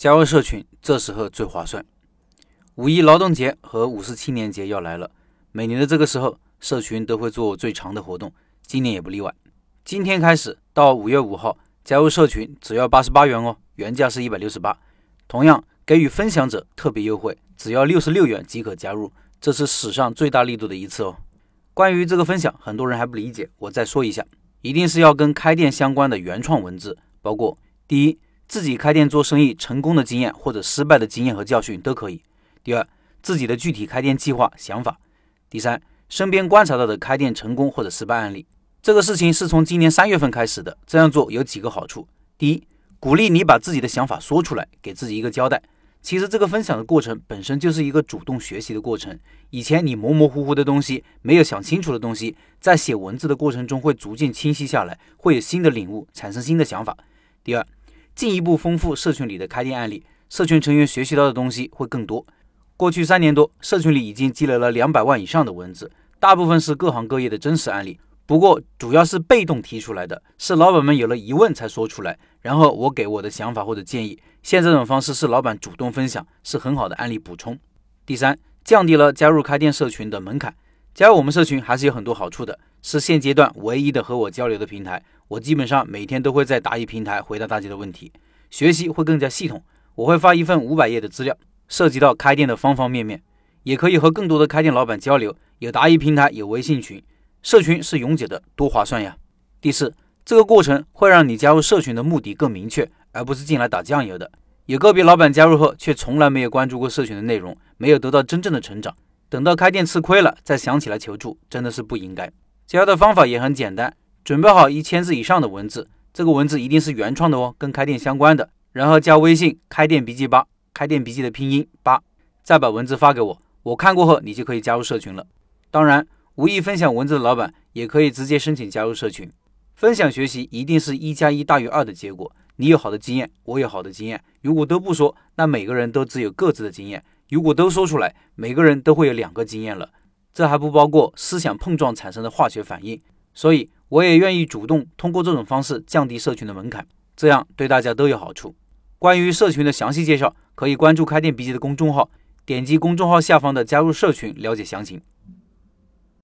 加入社群这时候最划算。五一劳动节和五四青年节要来了，每年的这个时候，社群都会做最长的活动，今年也不例外。今天开始到五月五号，加入社群只要八十八元哦，原价是一百六十八。同样给予分享者特别优惠，只要六十六元即可加入，这是史上最大力度的一次哦。关于这个分享，很多人还不理解，我再说一下，一定是要跟开店相关的原创文字，包括第一，自己开店做生意成功的经验或者失败的经验和教训都可以。第二，自己的具体开店计划、想法；第三，身边观察到的开店成功或者失败案例。这个事情是从今年三月份开始的。这样做有几个好处：第一，鼓励你把自己的想法说出来，给自己一个交代。其实这个分享的过程本身就是一个主动学习的过程。以前你模模糊糊的东西，没有想清楚的东西，在写文字的过程中会逐渐清晰下来，会有新的领悟，产生新的想法。第二，进一步丰富社群里的开店案例，社群成员学习到的东西会更多。过去三年多，社群里已经积累了两百万以上的文字，大部分是各行各业的真实案例。不过，主要是被动提出来的，是老板们有了疑问才说出来，然后我给我的想法或者建议。现在这种方式是老板主动分享，是很好的案例补充。第三，降低了加入开店社群的门槛。加入我们社群还是有很多好处的，是现阶段唯一的和我交流的平台。我基本上每天都会在答疑平台回答大家的问题，学习会更加系统。我会发一份五百页的资料。涉及到开店的方方面面，也可以和更多的开店老板交流。有答疑平台，有微信群，社群是永久的，多划算呀！第四，这个过程会让你加入社群的目的更明确，而不是进来打酱油的。有个别老板加入后，却从来没有关注过社群的内容，没有得到真正的成长。等到开店吃亏了，再想起来求助，真的是不应该。教的方法也很简单，准备好一千字以上的文字，这个文字一定是原创的哦，跟开店相关的，然后加微信开店笔记吧。开店笔记的拼音八，再把文字发给我，我看过后，你就可以加入社群了。当然，无意分享文字的老板也可以直接申请加入社群。分享学习一定是一加一大于二的结果。你有好的经验，我有好的经验。如果都不说，那每个人都只有各自的经验；如果都说出来，每个人都会有两个经验了。这还不包括思想碰撞产生的化学反应。所以，我也愿意主动通过这种方式降低社群的门槛，这样对大家都有好处。关于社群的详细介绍。可以关注开店笔记的公众号，点击公众号下方的加入社群了解详情。